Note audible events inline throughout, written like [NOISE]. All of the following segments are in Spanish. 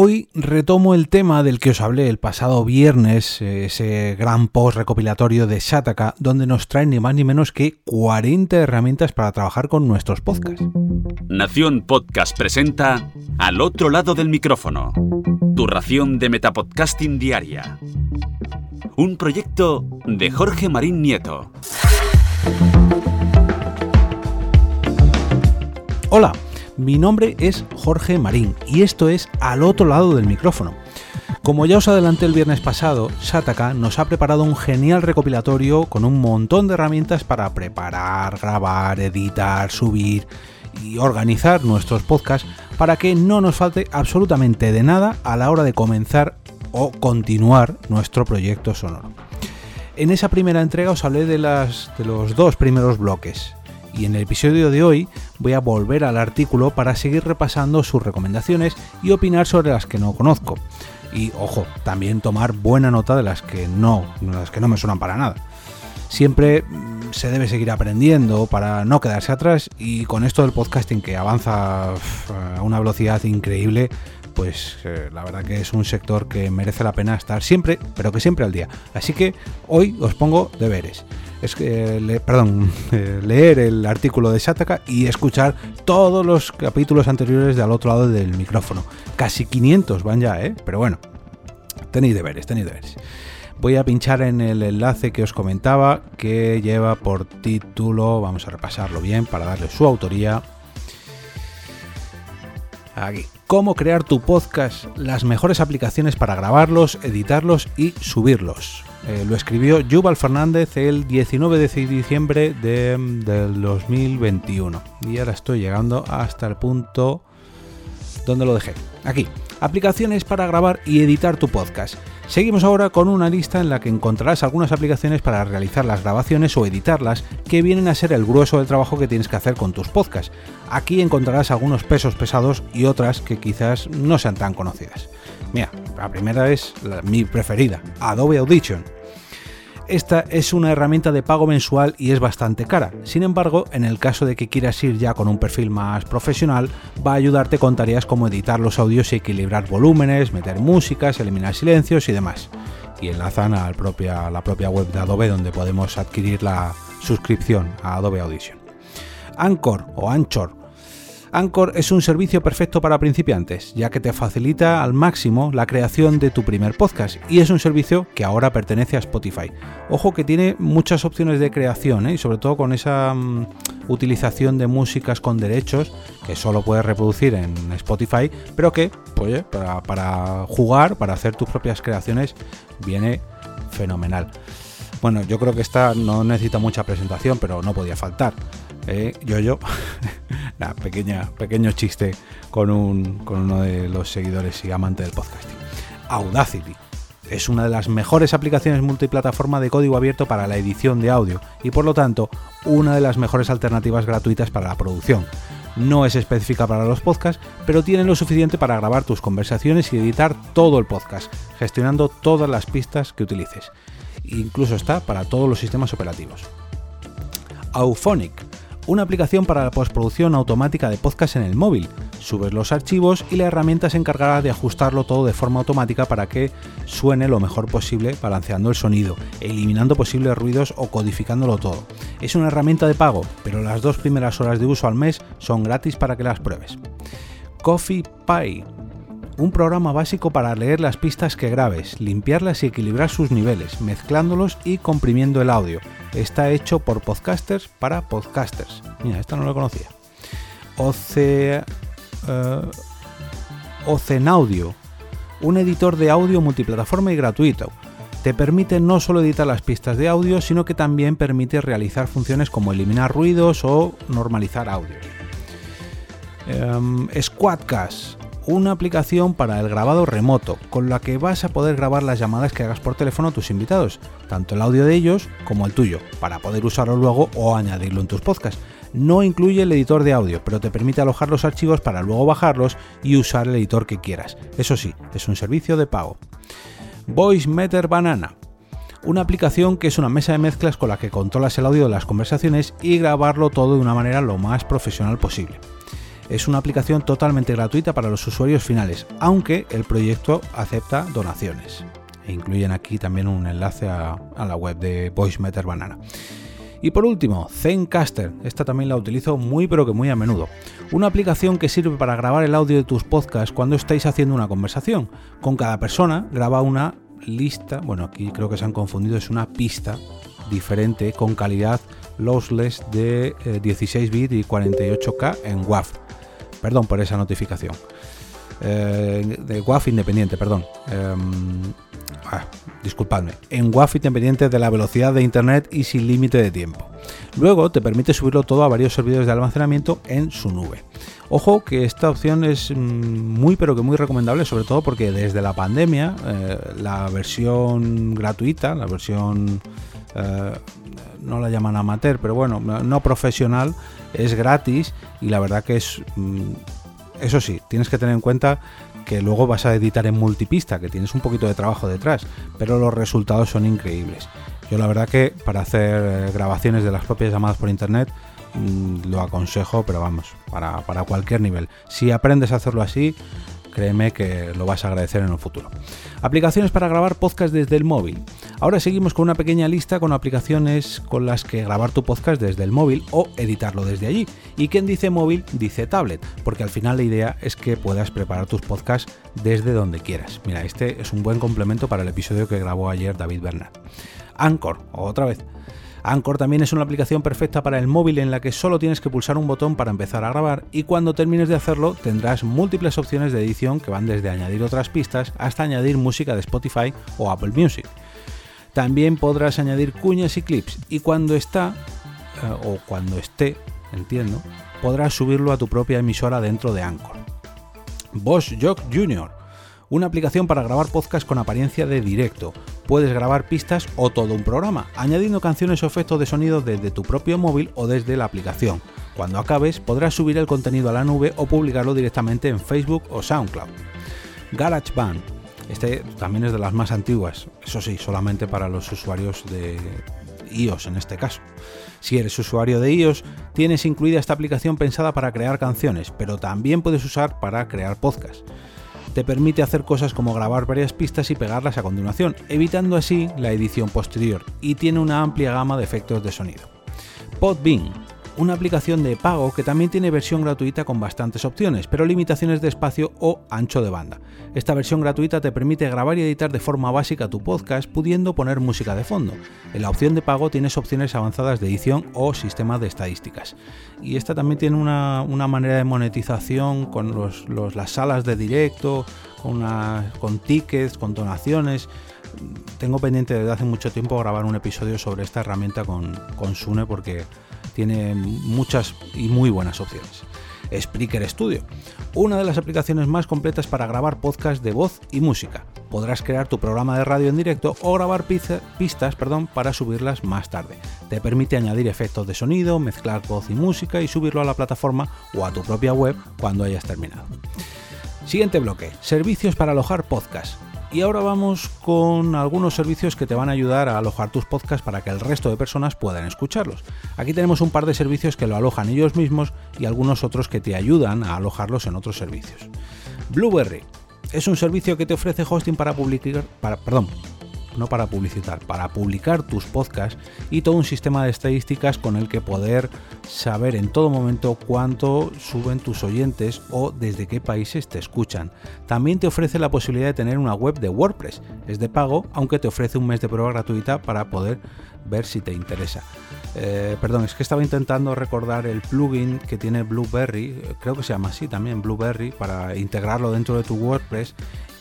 Hoy retomo el tema del que os hablé el pasado viernes, ese gran post recopilatorio de Shataka, donde nos trae ni más ni menos que 40 herramientas para trabajar con nuestros podcasts. Nación Podcast presenta Al otro lado del micrófono, tu ración de Metapodcasting Diaria. Un proyecto de Jorge Marín Nieto. Hola. Mi nombre es Jorge Marín y esto es Al otro lado del micrófono. Como ya os adelanté el viernes pasado, Shataka nos ha preparado un genial recopilatorio con un montón de herramientas para preparar, grabar, editar, subir y organizar nuestros podcasts para que no nos falte absolutamente de nada a la hora de comenzar o continuar nuestro proyecto sonoro. En esa primera entrega os hablé de, los dos primeros bloques, y en el episodio de hoy voy a volver al artículo para seguir repasando sus recomendaciones y opinar sobre las que no conozco. Y ojo, también tomar buena nota de las que no, las que no me suenan para nada. Siempre mm, se debe seguir aprendiendo para no quedarse atrás y con esto del podcasting que avanza a una velocidad increíble, pues eh, la verdad que es un sector que merece la pena estar siempre, pero que siempre al día. Así que hoy os pongo deberes es que, perdón, [LAUGHS] eh, leer el artículo de Shataka y escuchar todos los capítulos anteriores de al otro lado del micrófono. Casi 500 van ya, ¿eh? Pero bueno, tenéis deberes, tenéis deberes. Voy a pinchar en el enlace que os comentaba, que lleva por título, vamos a repasarlo bien para darle su autoría. Aquí. Cómo crear tu podcast, las mejores aplicaciones para grabarlos, editarlos y subirlos. Eh, lo escribió Yuval Fernández el 19 de diciembre de, del 2021. Y ahora estoy llegando hasta el punto donde lo dejé. Aquí, aplicaciones para grabar y editar tu podcast. Seguimos ahora con una lista en la que encontrarás algunas aplicaciones para realizar las grabaciones o editarlas que vienen a ser el grueso del trabajo que tienes que hacer con tus podcasts. Aquí encontrarás algunos pesos pesados y otras que quizás no sean tan conocidas. Mira, la primera es mi preferida, Adobe Audition. Esta es una herramienta de pago mensual y es bastante cara. Sin embargo, en el caso de que quieras ir ya con un perfil más profesional, va a ayudarte con tareas como editar los audios y equilibrar volúmenes, meter músicas, eliminar silencios y demás. Y enlazan a la propia web de Adobe donde podemos adquirir la suscripción a Adobe Audition. Anchor o Anchor Anchor es un servicio perfecto para principiantes, ya que te facilita al máximo la creación de tu primer podcast y es un servicio que ahora pertenece a Spotify. Ojo que tiene muchas opciones de creación ¿eh? y sobre todo con esa mm, utilización de músicas con derechos que solo puedes reproducir en Spotify, pero que pues, para, jugar, para hacer tus propias creaciones, viene fenomenal. Bueno, yo creo que esta no necesita mucha presentación, pero no podía faltar. ¿eh? yo, yo, [LAUGHS] pequeña, pequeño chiste con, un, con uno de los seguidores y amantes del podcasting. Audacity es una de las mejores aplicaciones multiplataforma de código abierto para la edición de audio y por lo tanto una de las mejores alternativas gratuitas para la producción. No es específica para los podcasts, pero tiene lo suficiente para grabar tus conversaciones y editar todo el podcast, gestionando todas las pistas que utilices. Incluso está para todos los sistemas operativos. Auphonic una aplicación para la postproducción automática de podcast en el móvil. Subes los archivos y la herramienta se encargará de ajustarlo todo de forma automática para que suene lo mejor posible, balanceando el sonido, eliminando posibles ruidos o codificándolo todo. Es una herramienta de pago, pero las dos primeras horas de uso al mes son gratis para que las pruebes. Coffee Pie un programa básico para leer las pistas que grabes, limpiarlas y equilibrar sus niveles, mezclándolos y comprimiendo el audio. Está hecho por podcasters para podcasters. Mira, esta no lo conocía. Oce, uh, Ocenaudio, un editor de audio multiplataforma y gratuito. Te permite no solo editar las pistas de audio, sino que también permite realizar funciones como eliminar ruidos o normalizar audios. Um, Squadcast, una aplicación para el grabado remoto, con la que vas a poder grabar las llamadas que hagas por teléfono a tus invitados, tanto el audio de ellos como el tuyo, para poder usarlo luego o añadirlo en tus podcasts. No incluye el editor de audio, pero te permite alojar los archivos para luego bajarlos y usar el editor que quieras. Eso sí, es un servicio de pago. Voice Meter Banana, una aplicación que es una mesa de mezclas con la que controlas el audio de las conversaciones y grabarlo todo de una manera lo más profesional posible. Es una aplicación totalmente gratuita para los usuarios finales, aunque el proyecto acepta donaciones. E incluyen aquí también un enlace a, la web de VoiceMeter Banana. Y por último, Zencaster. Esta también la utilizo muy pero que muy a menudo. Una aplicación que sirve para grabar el audio de tus podcasts cuando estáis haciendo una conversación. Con cada persona graba una lista, bueno, aquí creo que se han confundido, es una pista diferente con calidad lossless de 16 eh, bits y 48K en WAV. Perdón por esa notificación. Eh, de WAV independiente, perdón. Em, ah, disculpadme. En WAV independiente de la velocidad de internet y sin límite de tiempo. Luego te permite subirlo todo a varios servidores de almacenamiento en su nube. Ojo que esta opción es mm, muy pero que muy recomendable, sobre todo porque desde la pandemia eh, la versión gratuita, la versión eh, no la llaman amateur, pero bueno, no profesional, es gratis y la verdad que es... Mm, eso sí, tienes que tener en cuenta que luego vas a editar en multipista, que tienes un poquito de trabajo detrás, pero los resultados son increíbles. Yo la verdad que para hacer eh, grabaciones de las propias llamadas por internet mm, lo aconsejo, pero vamos, para, para cualquier nivel. Si aprendes a hacerlo así, créeme que lo vas a agradecer en el futuro. Aplicaciones para grabar podcast desde el móvil. Ahora seguimos con una pequeña lista con aplicaciones con las que grabar tu podcast desde el móvil o editarlo desde allí. Y quien dice móvil dice tablet, porque al final la idea es que puedas preparar tus podcasts desde donde quieras. Mira, este es un buen complemento para el episodio que grabó ayer David Bernard. Anchor, otra vez. Anchor también es una aplicación perfecta para el móvil en la que solo tienes que pulsar un botón para empezar a grabar y cuando termines de hacerlo tendrás múltiples opciones de edición que van desde añadir otras pistas hasta añadir música de Spotify o Apple Music. También podrás añadir cuñas y clips y cuando está eh, o cuando esté, entiendo, podrás subirlo a tu propia emisora dentro de Anchor. Bosch Jock Jr una aplicación para grabar podcast con apariencia de directo. Puedes grabar pistas o todo un programa, añadiendo canciones o efectos de sonido desde tu propio móvil o desde la aplicación. Cuando acabes, podrás subir el contenido a la nube o publicarlo directamente en Facebook o SoundCloud. GarageBand. Este también es de las más antiguas, eso sí, solamente para los usuarios de iOS en este caso. Si eres usuario de iOS, tienes incluida esta aplicación pensada para crear canciones, pero también puedes usar para crear podcasts te permite hacer cosas como grabar varias pistas y pegarlas a continuación, evitando así la edición posterior, y tiene una amplia gama de efectos de sonido. Podbean una aplicación de pago que también tiene versión gratuita con bastantes opciones, pero limitaciones de espacio o ancho de banda. Esta versión gratuita te permite grabar y editar de forma básica tu podcast pudiendo poner música de fondo. En la opción de pago tienes opciones avanzadas de edición o sistema de estadísticas. Y esta también tiene una, manera de monetización con las salas de directo, con, con tickets, con donaciones tengo pendiente desde hace mucho tiempo grabar un episodio sobre esta herramienta con, con Sune porque tiene muchas y muy buenas opciones. Spreaker Studio, una de las aplicaciones más completas para grabar podcasts de voz y música. Podrás crear tu programa de radio en directo o grabar pistas perdón, para subirlas más tarde. Te permite añadir efectos de sonido, mezclar voz y música y subirlo a la plataforma o a tu propia web cuando hayas terminado. Siguiente bloque, servicios para alojar podcasts. Y ahora vamos con algunos servicios que te van a ayudar a alojar tus podcasts para que el resto de personas puedan escucharlos. Aquí tenemos un par de servicios que lo alojan ellos mismos y algunos otros que te ayudan a alojarlos en otros servicios. Blueberry es un servicio que te ofrece hosting para publicar, para, perdón, no para publicitar, para publicar tus podcasts y todo un sistema de estadísticas con el que poder saber en todo momento cuánto suben tus oyentes o desde qué países te escuchan. También te ofrece la posibilidad de tener una web de WordPress. Es de pago, aunque te ofrece un mes de prueba gratuita para poder ver si te interesa. Eh, perdón, es que estaba intentando recordar el plugin que tiene Blueberry, creo que se llama así también Blueberry, para integrarlo dentro de tu WordPress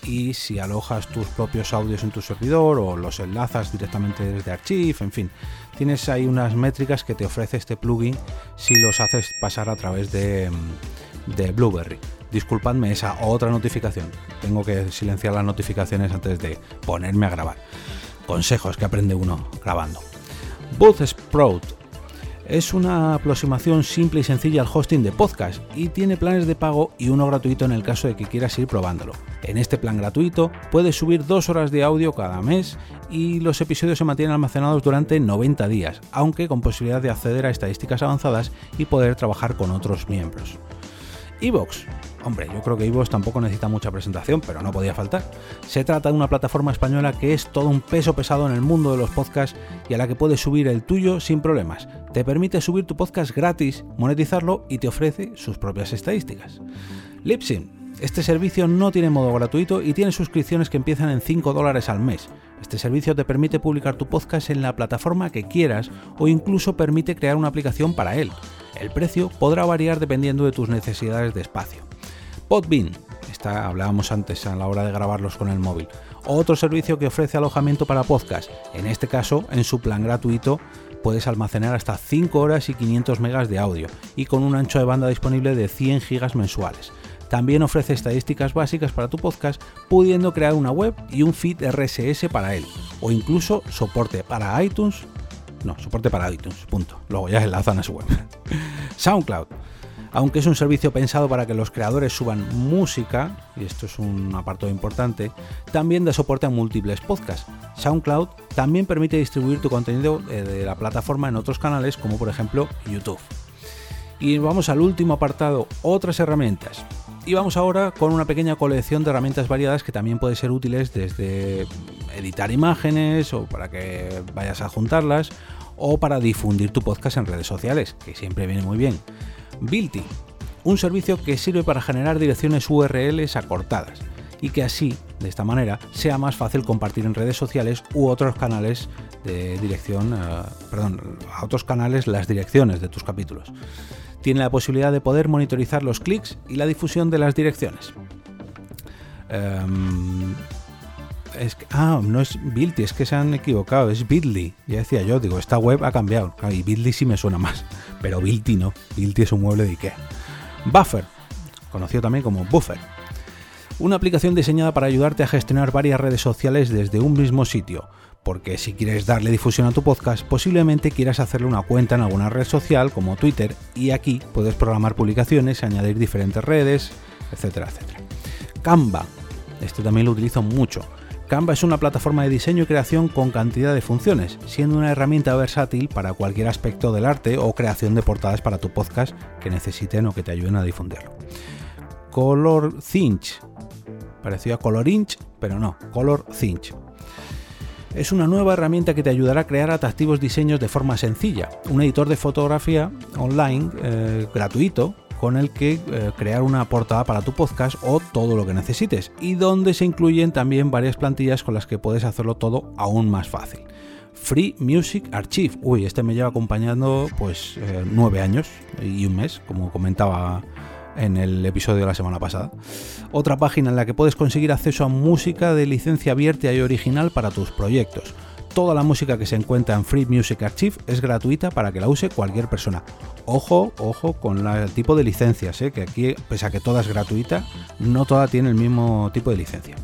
y si alojas tus propios audios en tu servidor o los enlazas directamente desde Archive, en fin, tienes ahí unas métricas que te ofrece este plugin si los haces pasar a través de, de Blueberry. Disculpadme esa otra notificación. Tengo que silenciar las notificaciones antes de ponerme a grabar. Consejos que aprende uno grabando. Sprout es una aproximación simple y sencilla al hosting de podcast y tiene planes de pago y uno gratuito en el caso de que quieras ir probándolo. En este plan gratuito puedes subir dos horas de audio cada mes y los episodios se mantienen almacenados durante 90 días, aunque con posibilidad de acceder a estadísticas avanzadas y poder trabajar con otros miembros. Evox. Hombre, yo creo que Evox tampoco necesita mucha presentación, pero no podía faltar. Se trata de una plataforma española que es todo un peso pesado en el mundo de los podcasts y a la que puedes subir el tuyo sin problemas. Te permite subir tu podcast gratis, monetizarlo y te ofrece sus propias estadísticas. Libsyn este servicio no tiene modo gratuito y tiene suscripciones que empiezan en 5 dólares al mes. Este servicio te permite publicar tu podcast en la plataforma que quieras o incluso permite crear una aplicación para él. El precio podrá variar dependiendo de tus necesidades de espacio. Podbean, esta hablábamos antes a la hora de grabarlos con el móvil. Otro servicio que ofrece alojamiento para podcast. En este caso, en su plan gratuito, puedes almacenar hasta 5 horas y 500 megas de audio y con un ancho de banda disponible de 100 gigas mensuales. También ofrece estadísticas básicas para tu podcast, pudiendo crear una web y un feed RSS para él, o incluso soporte para iTunes. No, soporte para iTunes, punto. Luego ya enlazan a su web. [LAUGHS] SoundCloud. Aunque es un servicio pensado para que los creadores suban música, y esto es un apartado importante, también da soporte a múltiples podcasts. SoundCloud también permite distribuir tu contenido eh, de la plataforma en otros canales, como por ejemplo YouTube. Y vamos al último apartado, otras herramientas. Y vamos ahora con una pequeña colección de herramientas variadas que también pueden ser útiles desde editar imágenes o para que vayas a juntarlas o para difundir tu podcast en redes sociales, que siempre viene muy bien. Bilty, un servicio que sirve para generar direcciones URLs acortadas y que así, de esta manera, sea más fácil compartir en redes sociales u otros canales de dirección, eh, perdón, a otros canales las direcciones de tus capítulos tiene la posibilidad de poder monitorizar los clics y la difusión de las direcciones. Em, ah, no es Bitly, es que se han equivocado, es Bitly. Ya decía yo, digo, esta web ha cambiado. y Bitly sí me suena más, [LAUGHS] pero Bitly no. Bitly es un mueble de Ikea. Buffer, conocido también como Buffer. Una aplicación diseñada para ayudarte a gestionar varias redes sociales desde un mismo sitio porque si quieres darle difusión a tu podcast, posiblemente quieras hacerle una cuenta en alguna red social como Twitter y aquí puedes programar publicaciones, añadir diferentes redes, etcétera, etcétera. Canva, este también lo utilizo mucho. Canva es una plataforma de diseño y creación con cantidad de funciones, siendo una herramienta versátil para cualquier aspecto del arte o creación de portadas para tu podcast que necesiten o que te ayuden a difundirlo. Color Cinch, parecido a Color Inch, pero no, Color Cinch es una nueva herramienta que te ayudará a crear atractivos diseños de forma sencilla. Un editor de fotografía online eh, gratuito con el que eh, crear una portada para tu podcast o todo lo que necesites y donde se incluyen también varias plantillas con las que puedes hacerlo todo aún más fácil. Free Music Archive. Uy, este me lleva acompañando pues eh, nueve años y un mes, como comentaba en el episodio de la semana pasada. Otra página en la que puedes conseguir acceso a música de licencia abierta y original para tus proyectos. Toda la música que se encuentra en Free Music Archive es gratuita para que la use cualquier persona. Ojo, ojo con el tipo de licencias, ¿eh? que aquí, pese a que toda es gratuita, no toda tiene el mismo tipo de licencia.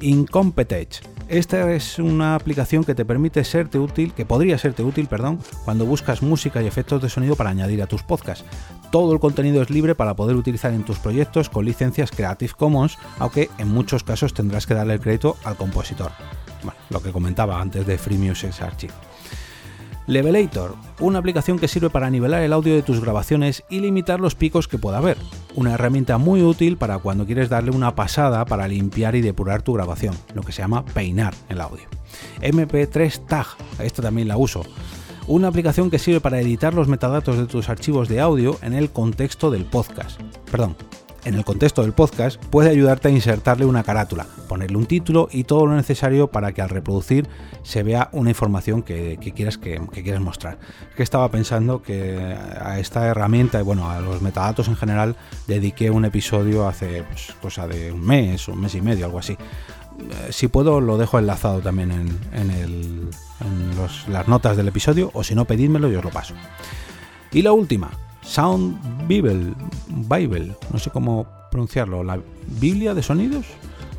Incompetech esta es una aplicación que te permite serte útil, que podría serte útil, perdón, cuando buscas música y efectos de sonido para añadir a tus podcasts. Todo el contenido es libre para poder utilizar en tus proyectos con licencias Creative Commons, aunque en muchos casos tendrás que darle el crédito al compositor. Bueno, lo que comentaba antes de Free Music Archive. Levelator, una aplicación que sirve para nivelar el audio de tus grabaciones y limitar los picos que pueda haber. Una herramienta muy útil para cuando quieres darle una pasada para limpiar y depurar tu grabación, lo que se llama peinar el audio. MP3 Tag, esta también la uso. Una aplicación que sirve para editar los metadatos de tus archivos de audio en el contexto del podcast. Perdón, en el contexto del podcast, puede ayudarte a insertarle una carátula, ponerle un título y todo lo necesario para que al reproducir se vea una información que, quieras, que, quieras mostrar. Que estaba pensando que a esta herramienta y bueno, a los metadatos en general dediqué un episodio hace pues, cosa de un mes, un mes y medio, algo así. Eh, si puedo, lo dejo enlazado también en, las notas del episodio, o si no, pedídmelo y os lo paso. Y la última, Sound Bible, Bible, no sé cómo pronunciarlo, la Biblia de sonidos,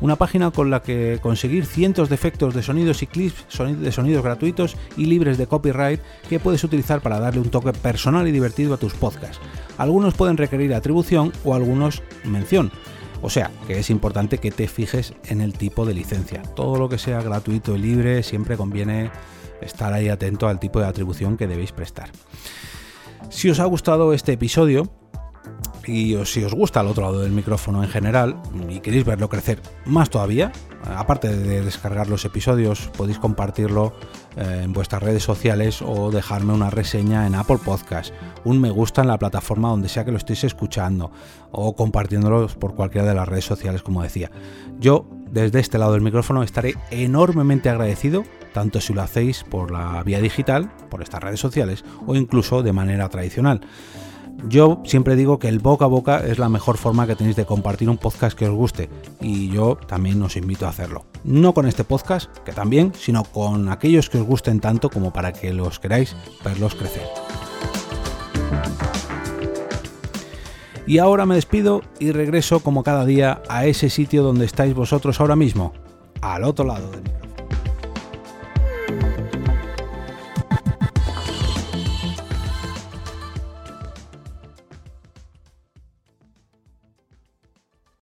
una página con la que conseguir cientos de efectos de sonidos y clips de sonidos gratuitos y libres de copyright que puedes utilizar para darle un toque personal y divertido a tus podcasts. Algunos pueden requerir atribución o algunos mención. O sea, que es importante que te fijes en el tipo de licencia. Todo lo que sea gratuito y libre siempre conviene estar ahí atento al tipo de atribución que debéis prestar. Si os ha gustado este episodio, Y si os gusta el otro lado del micrófono en general y queréis verlo crecer más todavía, aparte de descargar los episodios, podéis compartirlo eh, en vuestras redes sociales o dejarme una reseña en Apple Podcast, un me gusta en la plataforma donde sea que lo estéis escuchando o compartiéndolos por cualquiera de las redes sociales, como decía. Yo, desde este lado del micrófono, estaré enormemente agradecido tanto si lo hacéis por la vía digital, por estas redes sociales, o incluso de manera tradicional. Yo siempre digo que el boca a boca es la mejor forma que tenéis de compartir un podcast que os guste y yo también os invito a hacerlo. No con este podcast, que también, sino con aquellos que os gusten tanto como para que los queráis verlos crecer. Y ahora me despido y regreso como cada día a ese sitio donde estáis vosotros ahora mismo, al otro lado del.